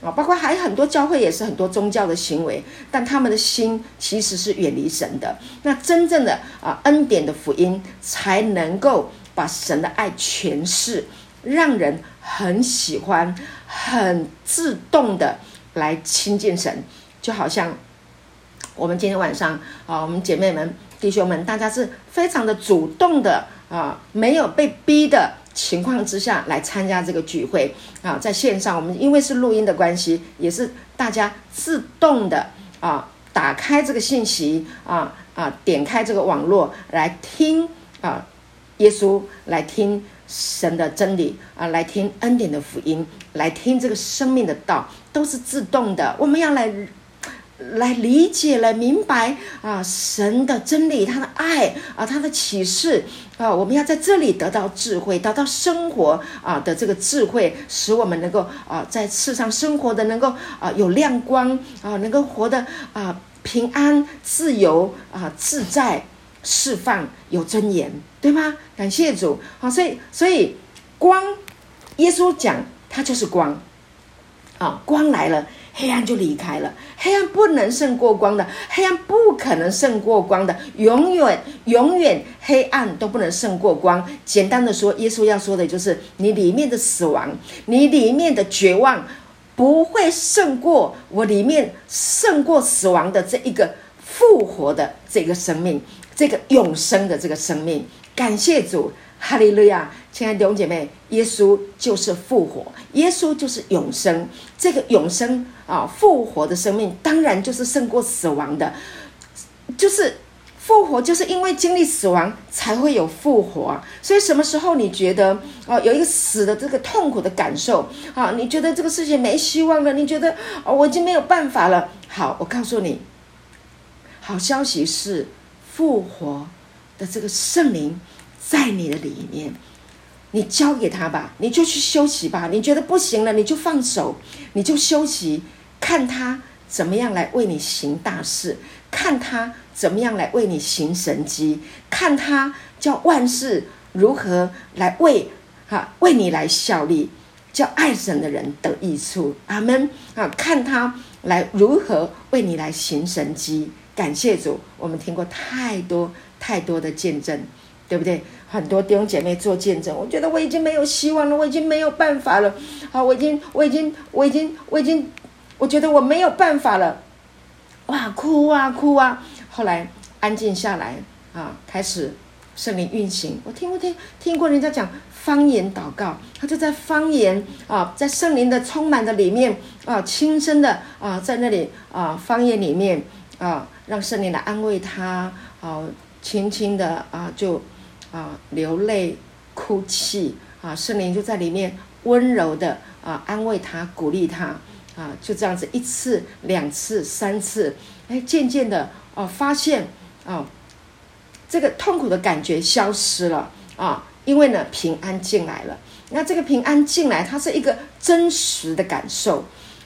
啊，包括还有很多教会也是很多宗教的行为，但他们的心其实是远离神的。那真正的啊恩典的福音，才能够把神的爱诠释，让人很喜欢，很自动的来亲近神。就好像我们今天晚上啊，我们姐妹们、弟兄们，大家是非常的主动的啊，没有被逼的。情况之下来参加这个聚会啊，在线上我们因为是录音的关系，也是大家自动的啊，打开这个信息啊啊，点开这个网络来听啊，耶稣来听神的真理啊，来听恩典的福音，来听这个生命的道，都是自动的。我们要来来理解、来明白啊，神的真理、他的爱啊、他的启示啊，我们要在这里得到智慧，得到生活啊的这个智慧，使我们能够啊在世上生活的能够啊有亮光啊，能够活得啊平安、自由啊、自在、释放、有尊严，对吗？感谢主好，所以所以光，耶稣讲他就是光啊，光来了。黑暗就离开了，黑暗不能胜过光的，黑暗不可能胜过光的，永远永远黑暗都不能胜过光。简单的说，耶稣要说的就是你里面的死亡，你里面的绝望，不会胜过我里面胜过死亡的这一个复活的这个生命，这个永生的这个生命。感谢主。哈利路亚，亲爱的弟姐妹，耶稣就是复活，耶稣就是永生。这个永生啊，复活的生命，当然就是胜过死亡的。就是复活，就是因为经历死亡，才会有复活。所以，什么时候你觉得啊，有一个死的这个痛苦的感受啊，你觉得这个世界没希望了，你觉得哦，我已经没有办法了。好，我告诉你，好消息是复活的这个圣灵。在你的里面，你交给他吧，你就去休息吧。你觉得不行了，你就放手，你就休息，看他怎么样来为你行大事，看他怎么样来为你行神迹，看他叫万事如何来为哈为你来效力，叫爱神的人得益处。阿门啊！看他来如何为你来行神迹。感谢主，我们听过太多太多的见证，对不对？很多弟兄姐妹做见证，我觉得我已经没有希望了，我已经没有办法了。好，我已经，我已经，我已经，我已经，我觉得我没有办法了。哇，哭啊哭啊！后来安静下来啊，开始圣灵运行。我听过听听过人家讲方言祷告，他就在方言啊，在圣灵的充满的里面啊，轻声的啊，在那里啊，方言里面啊，让圣灵来安慰他啊，轻轻的啊就。啊，流泪、哭泣啊，圣灵就在里面温柔的啊安慰他、鼓励他啊，就这样子一次、两次、三次，哎，渐渐的哦，发现啊，这个痛苦的感觉消失了啊，因为呢平安进来了。那这个平安进来，它是一个真实的感受，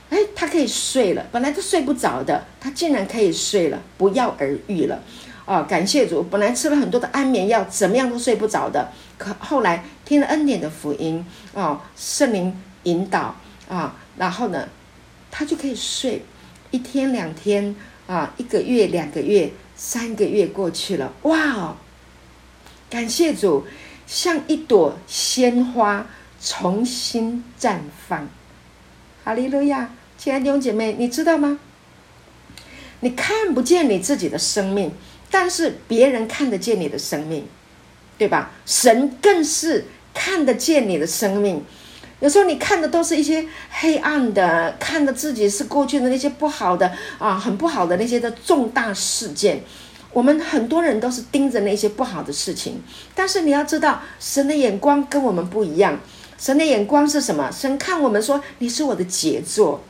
哎，他可以睡了，本来都睡不着的，他竟然可以睡了，不药而愈了。哦，感谢主！本来吃了很多的安眠药，怎么样都睡不着的。可后来听了恩典的福音，哦，圣灵引导啊，然后呢，他就可以睡一天两天啊，一个月两个月三个月过去了，哇哦！感谢主，像一朵鲜花重新绽放。哈利路亚！亲爱的弟兄姐妹，你知道吗？你看不见你自己的生命。但是别人看得见你的生命，对吧？神更是看得见你的生命。有时候你看的都是一些黑暗的，看的自己是过去的那些不好的啊，很不好的那些的重大事件。我们很多人都是盯着那些不好的事情。但是你要知道，神的眼光跟我们不一样。神的眼光是什么？神看我们说：“你是我的杰作。”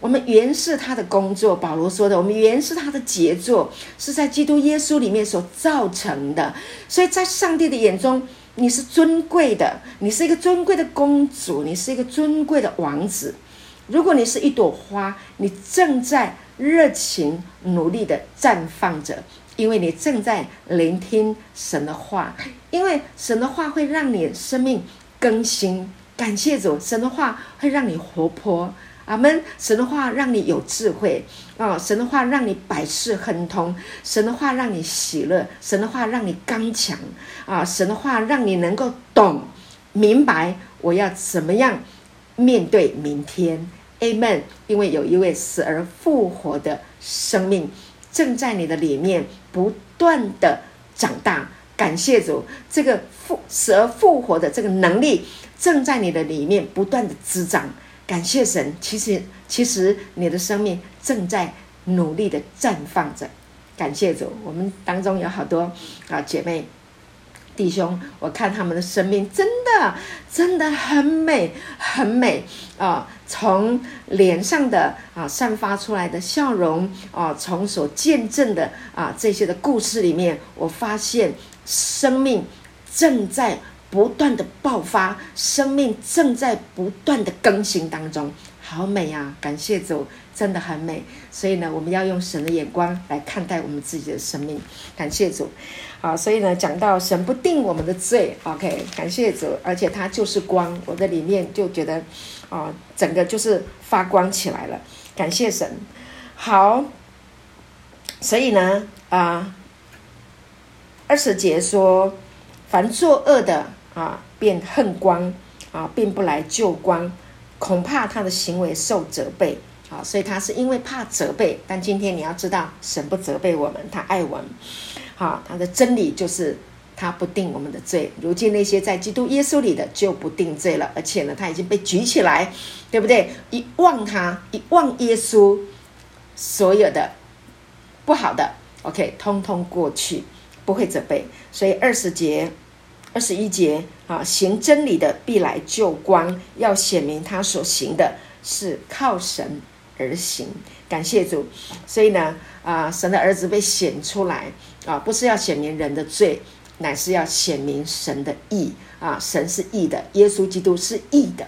我们原是他的工作，保罗说的，我们原是他的杰作，是在基督耶稣里面所造成的。所以在上帝的眼中，你是尊贵的，你是一个尊贵的公主，你是一个尊贵的王子。如果你是一朵花，你正在热情努力的绽放着，因为你正在聆听神的话，因为神的话会让你生命更新。感谢主，神的话会让你活泼。阿门！神的话让你有智慧啊，神的话让你百事亨通，神的话让你喜乐，神的话让你刚强啊，神的话让你能够懂明白我要怎么样面对明天。Amen！因为有一位死而复活的生命正在你的里面不断的长大。感谢主，这个复死而复活的这个能力正在你的里面不断的滋长。感谢神，其实其实你的生命正在努力的绽放着。感谢主，我们当中有好多啊姐妹弟兄，我看他们的生命真的真的很美，很美啊！从脸上的啊散发出来的笑容啊，从所见证的啊这些的故事里面，我发现生命正在不断的爆发，生命正在不断的更新当中，好美啊！感谢主，真的很美。所以呢，我们要用神的眼光来看待我们自己的生命，感谢主。好，所以呢，讲到神不定我们的罪，OK，感谢主，而且他就是光，我在里面就觉得，啊，整个就是发光起来了，感谢神。好，所以呢，啊，二十节说，凡作恶的啊，便恨光啊，并不来救光，恐怕他的行为受责备啊，所以他是因为怕责备，但今天你要知道，神不责备我们，他爱我们。好，他的真理就是他不定我们的罪。如今那些在基督耶稣里的就不定罪了，而且呢，他已经被举起来，对不对？一望他，一望耶稣，所有的不好的，OK，通通过去，不会责备。所以二十节、二十一节啊，行真理的必来救光，要显明他所行的是靠神而行。感谢主。所以呢，啊，神的儿子被显出来。啊，不是要显明人的罪，乃是要显明神的义啊！神是义的，耶稣基督是义的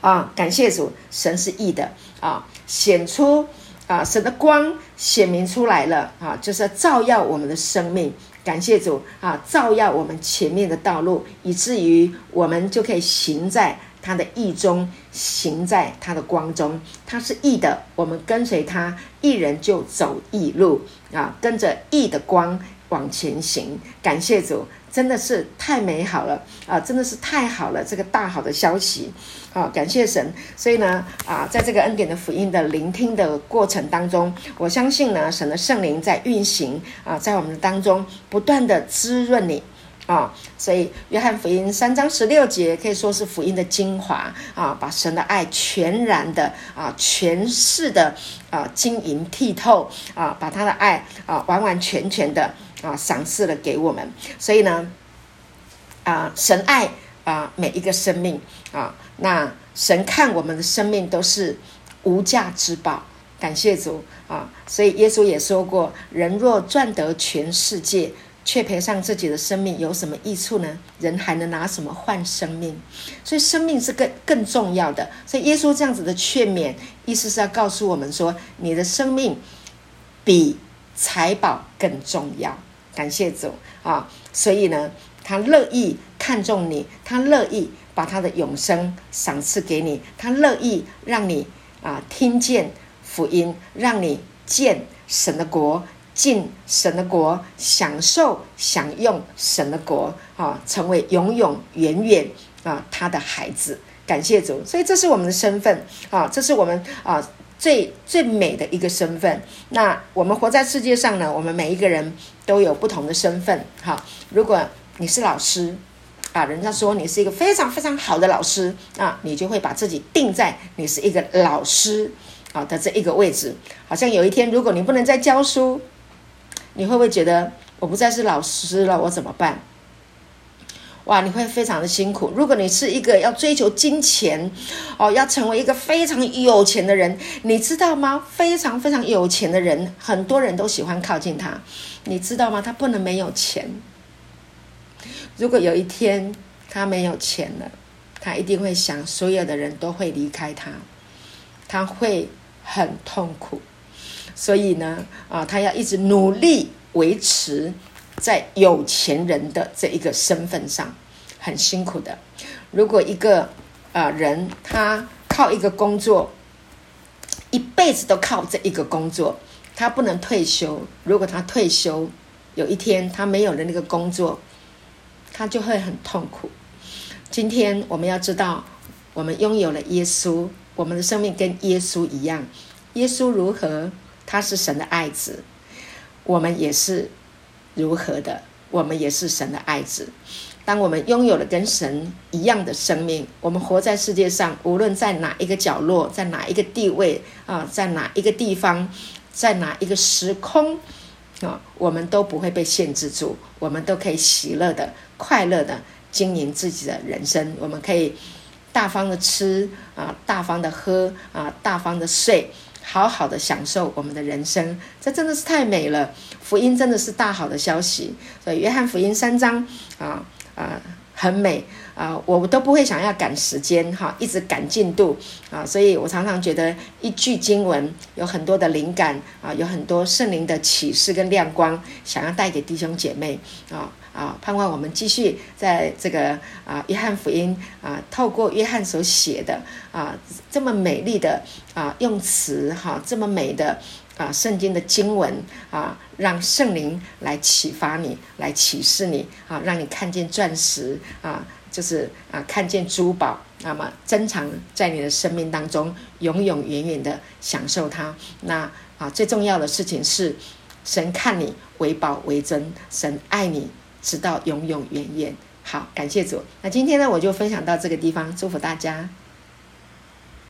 啊！感谢主，神是义的啊！显出啊，神的光显明出来了啊，就是照耀我们的生命。感谢主啊，照耀我们前面的道路，以至于我们就可以行在。他的意中行在他的光中，他是义的，我们跟随他，一人就走义路啊，跟着义的光往前行。感谢主，真的是太美好了啊，真的是太好了，这个大好的消息啊！感谢神。所以呢啊，在这个恩典的福音的聆听的过程当中，我相信呢，神的圣灵在运行啊，在我们的当中不断的滋润你。啊，所以约翰福音三章十六节可以说是福音的精华啊，把神的爱全然的啊诠释的啊晶莹剔透啊，把他的爱啊完完全全的啊赏赐了给我们。所以呢，啊神爱啊每一个生命啊，那神看我们的生命都是无价之宝，感谢主啊。所以耶稣也说过，人若赚得全世界。却赔上自己的生命有什么益处呢？人还能拿什么换生命？所以生命是更更重要的。所以耶稣这样子的劝勉，意思是要告诉我们说，你的生命比财宝更重要。感谢主啊！所以呢，他乐意看重你，他乐意把他的永生赏赐给你，他乐意让你啊听见福音，让你见神的国。进神的国，享受享用神的国，啊，成为永永远远啊他的孩子。感谢主，所以这是我们的身份啊，这是我们啊最最美的一个身份。那我们活在世界上呢，我们每一个人都有不同的身份。哈，如果你是老师啊，人家说你是一个非常非常好的老师啊，你就会把自己定在你是一个老师啊的这一个位置。好像有一天，如果你不能再教书，你会不会觉得我不再是老师了？我怎么办？哇，你会非常的辛苦。如果你是一个要追求金钱，哦，要成为一个非常有钱的人，你知道吗？非常非常有钱的人，很多人都喜欢靠近他，你知道吗？他不能没有钱。如果有一天他没有钱了，他一定会想，所有的人都会离开他，他会很痛苦。所以呢，啊，他要一直努力维持在有钱人的这一个身份上，很辛苦的。如果一个啊人他靠一个工作，一辈子都靠这一个工作，他不能退休。如果他退休，有一天他没有了那个工作，他就会很痛苦。今天我们要知道，我们拥有了耶稣，我们的生命跟耶稣一样。耶稣如何？他是神的爱子，我们也是如何的？我们也是神的爱子。当我们拥有了跟神一样的生命，我们活在世界上，无论在哪一个角落，在哪一个地位啊，在哪一个地方，在哪一个时空啊，我们都不会被限制住，我们都可以喜乐的、快乐的经营自己的人生。我们可以大方的吃啊，大方的喝啊，大方的睡，好好的享受我们的人生。这真的是太美了，福音真的是大好的消息。所以约翰福音三章啊啊。很美啊，我都不会想要赶时间哈，一直赶进度啊，所以我常常觉得一句经文有很多的灵感啊，有很多圣灵的启示跟亮光，想要带给弟兄姐妹啊啊，盼望我们继续在这个啊约翰福音啊，透过约翰所写的啊这么美丽的啊用词哈，这么美的。啊，圣经的经文啊，让圣灵来启发你，来启示你啊，让你看见钻石啊，就是啊，看见珠宝，那么珍藏在你的生命当中，永永远远的享受它。那啊，最重要的事情是，神看你为宝为珍，神爱你直到永永远远。好，感谢主。那今天呢，我就分享到这个地方，祝福大家。